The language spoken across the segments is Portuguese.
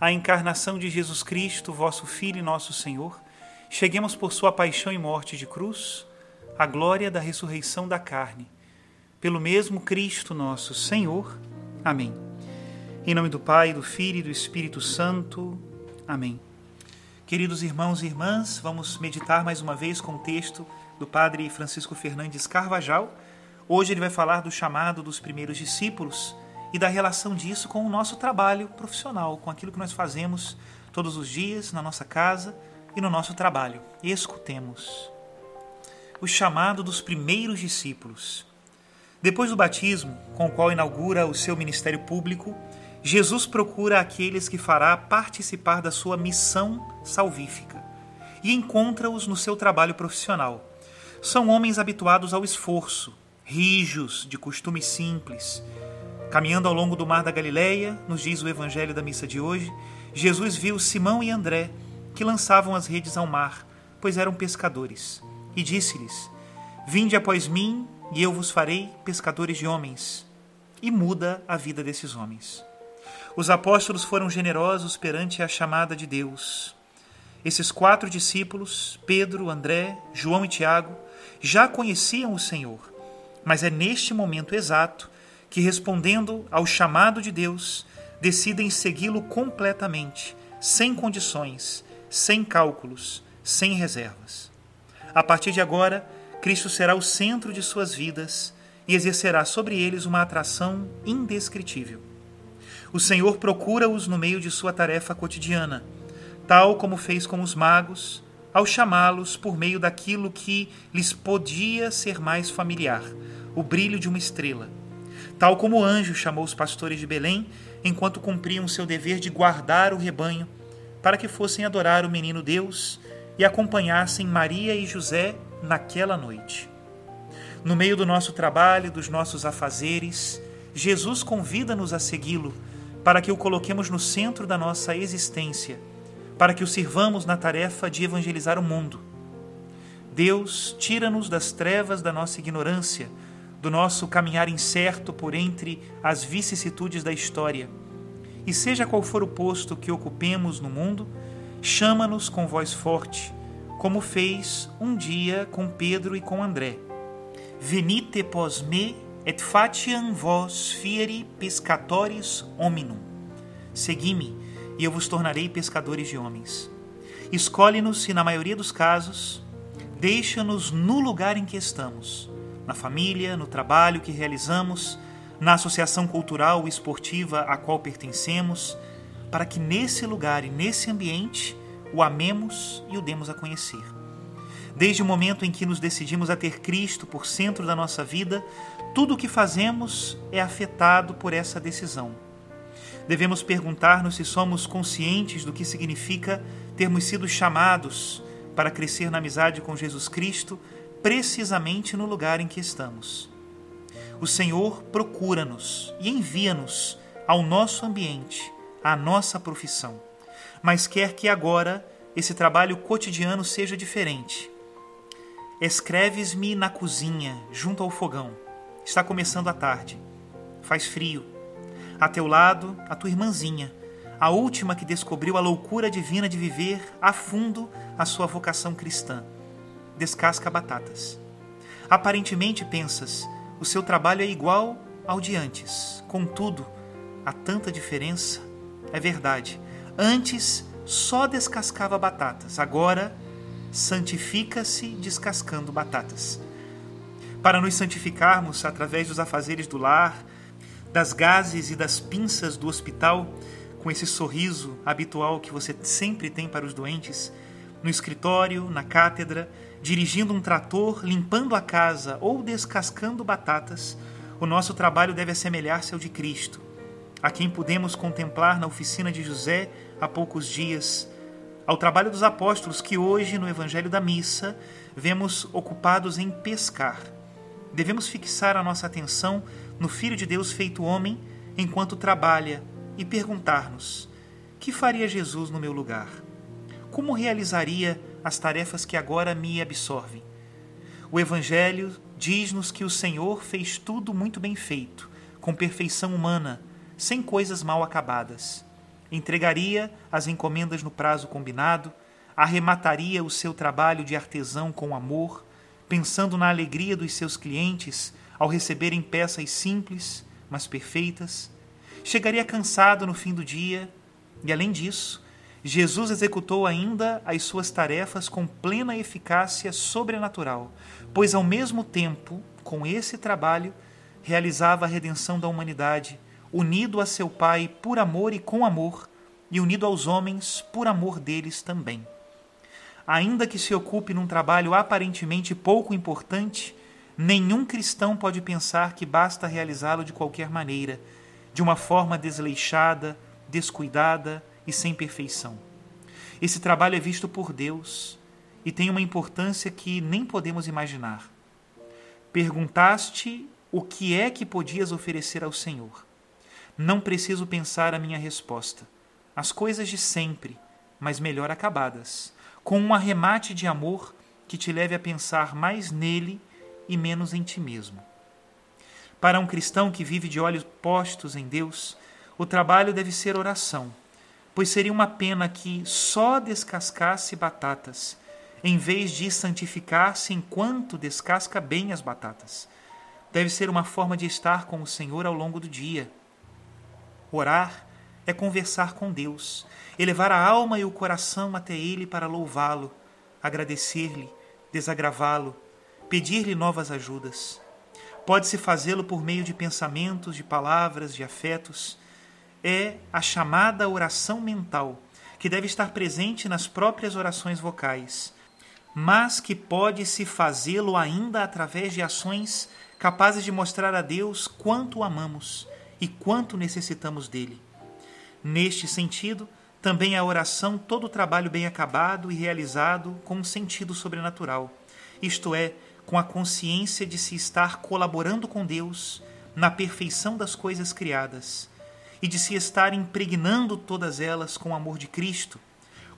a encarnação de Jesus Cristo, vosso Filho e nosso Senhor, cheguemos por sua paixão e morte de cruz à glória da ressurreição da carne. Pelo mesmo Cristo nosso Senhor. Amém. Em nome do Pai, do Filho e do Espírito Santo. Amém. Queridos irmãos e irmãs, vamos meditar mais uma vez com o texto do Padre Francisco Fernandes Carvajal. Hoje ele vai falar do chamado dos primeiros discípulos e da relação disso com o nosso trabalho profissional, com aquilo que nós fazemos todos os dias na nossa casa e no nosso trabalho. Escutemos. O chamado dos primeiros discípulos. Depois do batismo, com o qual inaugura o seu ministério público, Jesus procura aqueles que fará participar da sua missão salvífica e encontra-os no seu trabalho profissional são homens habituados ao esforço, rijos, de costume simples. Caminhando ao longo do mar da Galileia, nos diz o evangelho da missa de hoje, Jesus viu Simão e André, que lançavam as redes ao mar, pois eram pescadores, e disse-lhes: Vinde após mim, e eu vos farei pescadores de homens. E muda a vida desses homens. Os apóstolos foram generosos perante a chamada de Deus. Esses quatro discípulos, Pedro, André, João e Tiago, já conheciam o Senhor, mas é neste momento exato que, respondendo ao chamado de Deus, decidem segui-lo completamente, sem condições, sem cálculos, sem reservas. A partir de agora, Cristo será o centro de suas vidas e exercerá sobre eles uma atração indescritível. O Senhor procura-os no meio de sua tarefa cotidiana, tal como fez com os magos, ao chamá-los por meio daquilo que lhes podia ser mais familiar, o brilho de uma estrela. Tal como o anjo chamou os pastores de Belém enquanto cumpriam seu dever de guardar o rebanho, para que fossem adorar o menino Deus e acompanhassem Maria e José naquela noite. No meio do nosso trabalho, dos nossos afazeres, Jesus convida-nos a segui-lo para que o coloquemos no centro da nossa existência para que o sirvamos na tarefa de evangelizar o mundo. Deus tira-nos das trevas da nossa ignorância, do nosso caminhar incerto por entre as vicissitudes da história. E seja qual for o posto que ocupemos no mundo, chama-nos com voz forte, como fez um dia com Pedro e com André. Venite pos me et fatiam vos fieri pescatoris hominum. Segui-me e eu vos tornarei pescadores de homens. Escolhe-nos e, na maioria dos casos, deixa-nos no lugar em que estamos, na família, no trabalho que realizamos, na associação cultural e esportiva a qual pertencemos, para que nesse lugar e nesse ambiente o amemos e o demos a conhecer. Desde o momento em que nos decidimos a ter Cristo por centro da nossa vida, tudo o que fazemos é afetado por essa decisão devemos perguntar-nos se somos conscientes do que significa termos sido chamados para crescer na amizade com Jesus Cristo, precisamente no lugar em que estamos. O Senhor procura-nos e envia-nos ao nosso ambiente, à nossa profissão, mas quer que agora esse trabalho cotidiano seja diferente. Escreves-me na cozinha, junto ao fogão. Está começando a tarde. Faz frio. A teu lado, a tua irmãzinha, a última que descobriu a loucura divina de viver a fundo a sua vocação cristã. Descasca batatas. Aparentemente pensas, o seu trabalho é igual ao de antes. Contudo, há tanta diferença. É verdade. Antes só descascava batatas, agora santifica-se descascando batatas. Para nos santificarmos através dos afazeres do lar, das gases e das pinças do hospital, com esse sorriso habitual que você sempre tem para os doentes, no escritório, na cátedra, dirigindo um trator, limpando a casa ou descascando batatas, o nosso trabalho deve assemelhar-se ao de Cristo, a quem pudemos contemplar na oficina de José há poucos dias, ao trabalho dos apóstolos que hoje, no Evangelho da Missa, vemos ocupados em pescar. Devemos fixar a nossa atenção no Filho de Deus feito homem enquanto trabalha e perguntar-nos: que faria Jesus no meu lugar? Como realizaria as tarefas que agora me absorvem? O Evangelho diz-nos que o Senhor fez tudo muito bem feito, com perfeição humana, sem coisas mal acabadas. Entregaria as encomendas no prazo combinado, arremataria o seu trabalho de artesão com amor, pensando na alegria dos seus clientes ao receberem peças simples, mas perfeitas chegaria cansado no fim do dia, e além disso, Jesus executou ainda as suas tarefas com plena eficácia sobrenatural, pois ao mesmo tempo, com esse trabalho, realizava a redenção da humanidade, unido a seu Pai por amor e com amor, e unido aos homens por amor deles também. Ainda que se ocupe num trabalho aparentemente pouco importante, nenhum cristão pode pensar que basta realizá-lo de qualquer maneira de uma forma desleixada, descuidada e sem perfeição. Esse trabalho é visto por Deus e tem uma importância que nem podemos imaginar. Perguntaste o que é que podias oferecer ao Senhor. Não preciso pensar a minha resposta. As coisas de sempre, mas melhor acabadas, com um arremate de amor que te leve a pensar mais nele e menos em ti mesmo. Para um cristão que vive de olhos postos em Deus, o trabalho deve ser oração, pois seria uma pena que só descascasse batatas, em vez de santificar-se enquanto descasca bem as batatas. Deve ser uma forma de estar com o Senhor ao longo do dia. Orar é conversar com Deus, elevar a alma e o coração até Ele para louvá-lo, agradecer-lhe, desagravá-lo, pedir-lhe novas ajudas. Pode-se fazê-lo por meio de pensamentos, de palavras, de afetos. É a chamada oração mental, que deve estar presente nas próprias orações vocais, mas que pode-se fazê-lo ainda através de ações capazes de mostrar a Deus quanto o amamos e quanto necessitamos dele. Neste sentido, também a oração todo o trabalho bem acabado e realizado com um sentido sobrenatural, isto é, com a consciência de se estar colaborando com Deus na perfeição das coisas criadas e de se estar impregnando todas elas com o amor de Cristo,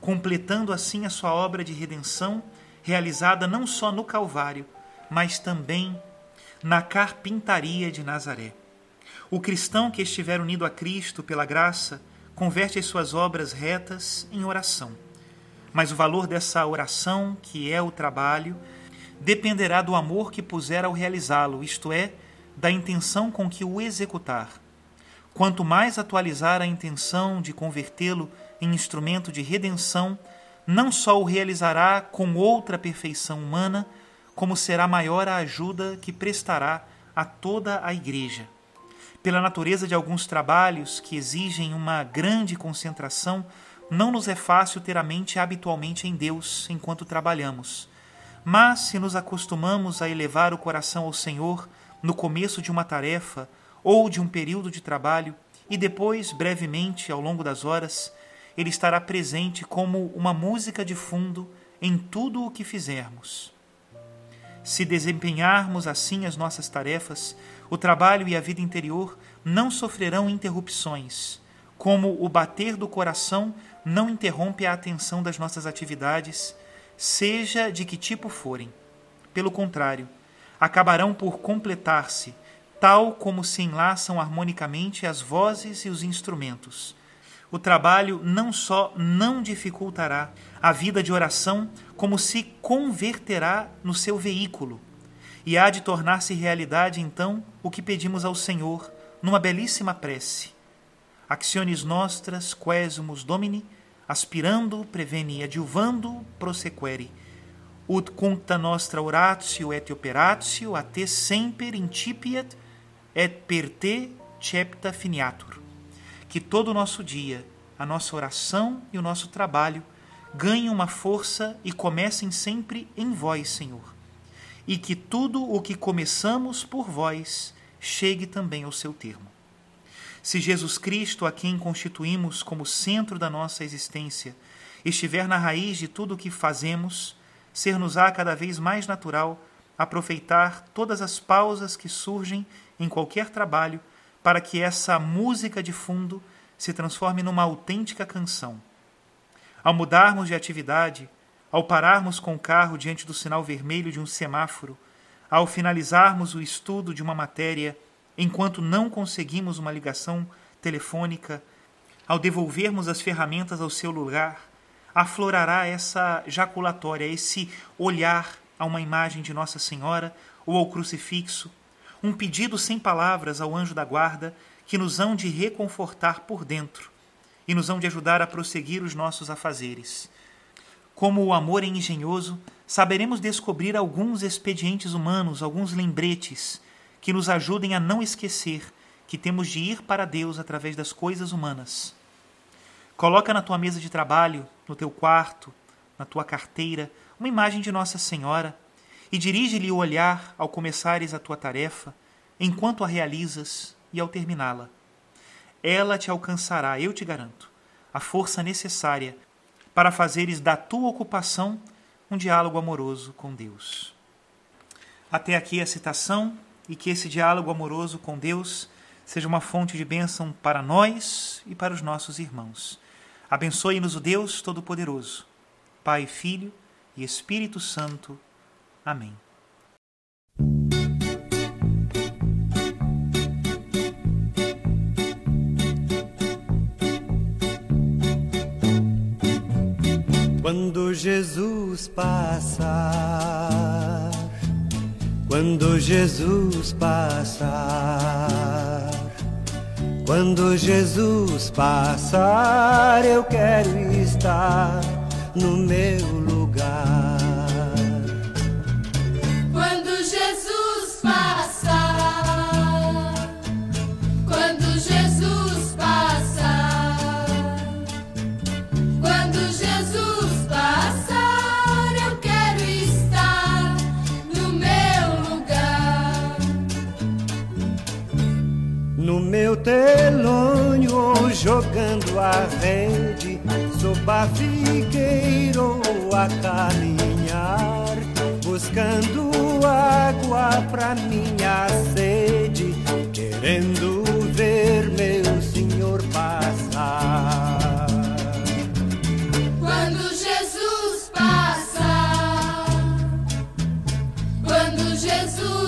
completando assim a sua obra de redenção realizada não só no Calvário, mas também na carpintaria de Nazaré. O cristão que estiver unido a Cristo pela graça converte as suas obras retas em oração. Mas o valor dessa oração, que é o trabalho, dependerá do amor que puser ao realizá-lo, isto é, da intenção com que o executar. Quanto mais atualizar a intenção de convertê-lo em instrumento de redenção, não só o realizará com outra perfeição humana, como será maior a ajuda que prestará a toda a Igreja. Pela natureza de alguns trabalhos que exigem uma grande concentração, não nos é fácil ter a mente habitualmente em Deus enquanto trabalhamos mas se nos acostumamos a elevar o coração ao Senhor no começo de uma tarefa ou de um período de trabalho e depois, brevemente, ao longo das horas, ele estará presente como uma música de fundo em tudo o que fizermos. Se desempenharmos assim as nossas tarefas, o trabalho e a vida interior não sofrerão interrupções, como o bater do coração não interrompe a atenção das nossas atividades, seja de que tipo forem. Pelo contrário, acabarão por completar-se, tal como se enlaçam harmonicamente as vozes e os instrumentos. O trabalho não só não dificultará a vida de oração, como se converterá no seu veículo, e há de tornar-se realidade então o que pedimos ao Senhor numa belíssima prece. Acciones nostras quesumus domini, aspirando preveni adjuvando prosequere ut cuncta nostra oratio et operatio a te semper incipiet et per te cepta finiatur. Que todo o nosso dia, a nossa oração e o nosso trabalho ganhem uma força e comecem sempre em vós, Senhor. E que tudo o que começamos por vós chegue também ao seu termo. Se Jesus Cristo, a quem constituímos como centro da nossa existência, estiver na raiz de tudo o que fazemos, ser-nos-á cada vez mais natural aproveitar todas as pausas que surgem em qualquer trabalho para que essa música de fundo se transforme numa autêntica canção. Ao mudarmos de atividade, ao pararmos com o carro diante do sinal vermelho de um semáforo, ao finalizarmos o estudo de uma matéria enquanto não conseguimos uma ligação telefônica, ao devolvermos as ferramentas ao seu lugar, aflorará essa jaculatória, esse olhar a uma imagem de Nossa Senhora ou ao crucifixo, um pedido sem palavras ao anjo da guarda que nos hão de reconfortar por dentro e nos hão de ajudar a prosseguir os nossos afazeres. Como o amor é engenhoso, saberemos descobrir alguns expedientes humanos, alguns lembretes que nos ajudem a não esquecer que temos de ir para Deus através das coisas humanas. Coloca na tua mesa de trabalho, no teu quarto, na tua carteira, uma imagem de Nossa Senhora e dirige-lhe o olhar ao começares a tua tarefa, enquanto a realizas e ao terminá-la. Ela te alcançará, eu te garanto, a força necessária para fazeres da tua ocupação um diálogo amoroso com Deus. Até aqui a citação e que esse diálogo amoroso com Deus seja uma fonte de bênção para nós e para os nossos irmãos. Abençoe-nos o Deus Todo-Poderoso, Pai, Filho e Espírito Santo. Amém. Quando Jesus passar, quando Jesus passar quando Jesus passar, eu quero estar no meu lugar. Telônio jogando a rede, sob ou a caminhar, buscando água pra minha sede, querendo ver meu Senhor passar. Quando Jesus passar, quando Jesus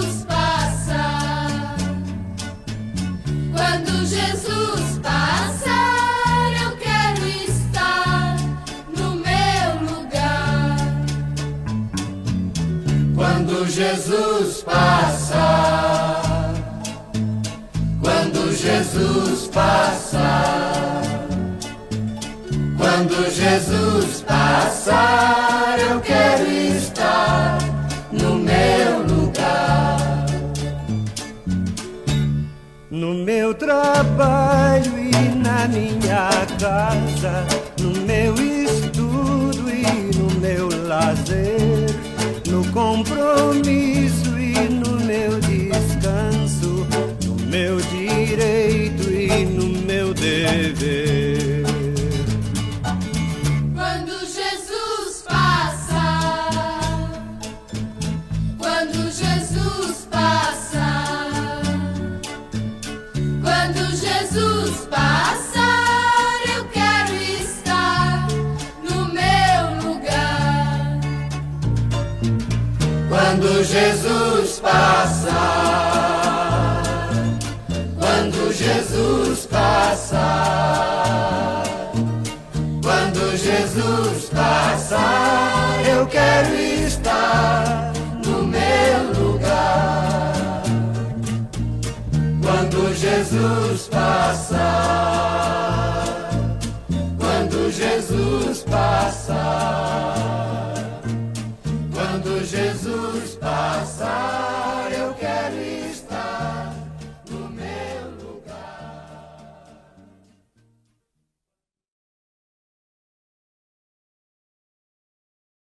Quando Jesus passar, eu quero estar no meu lugar. No meu trabalho e na minha casa, no meu estudo e no meu lazer, no compromisso quero estar no meu lugar. Quando Jesus passa, quando Jesus passa.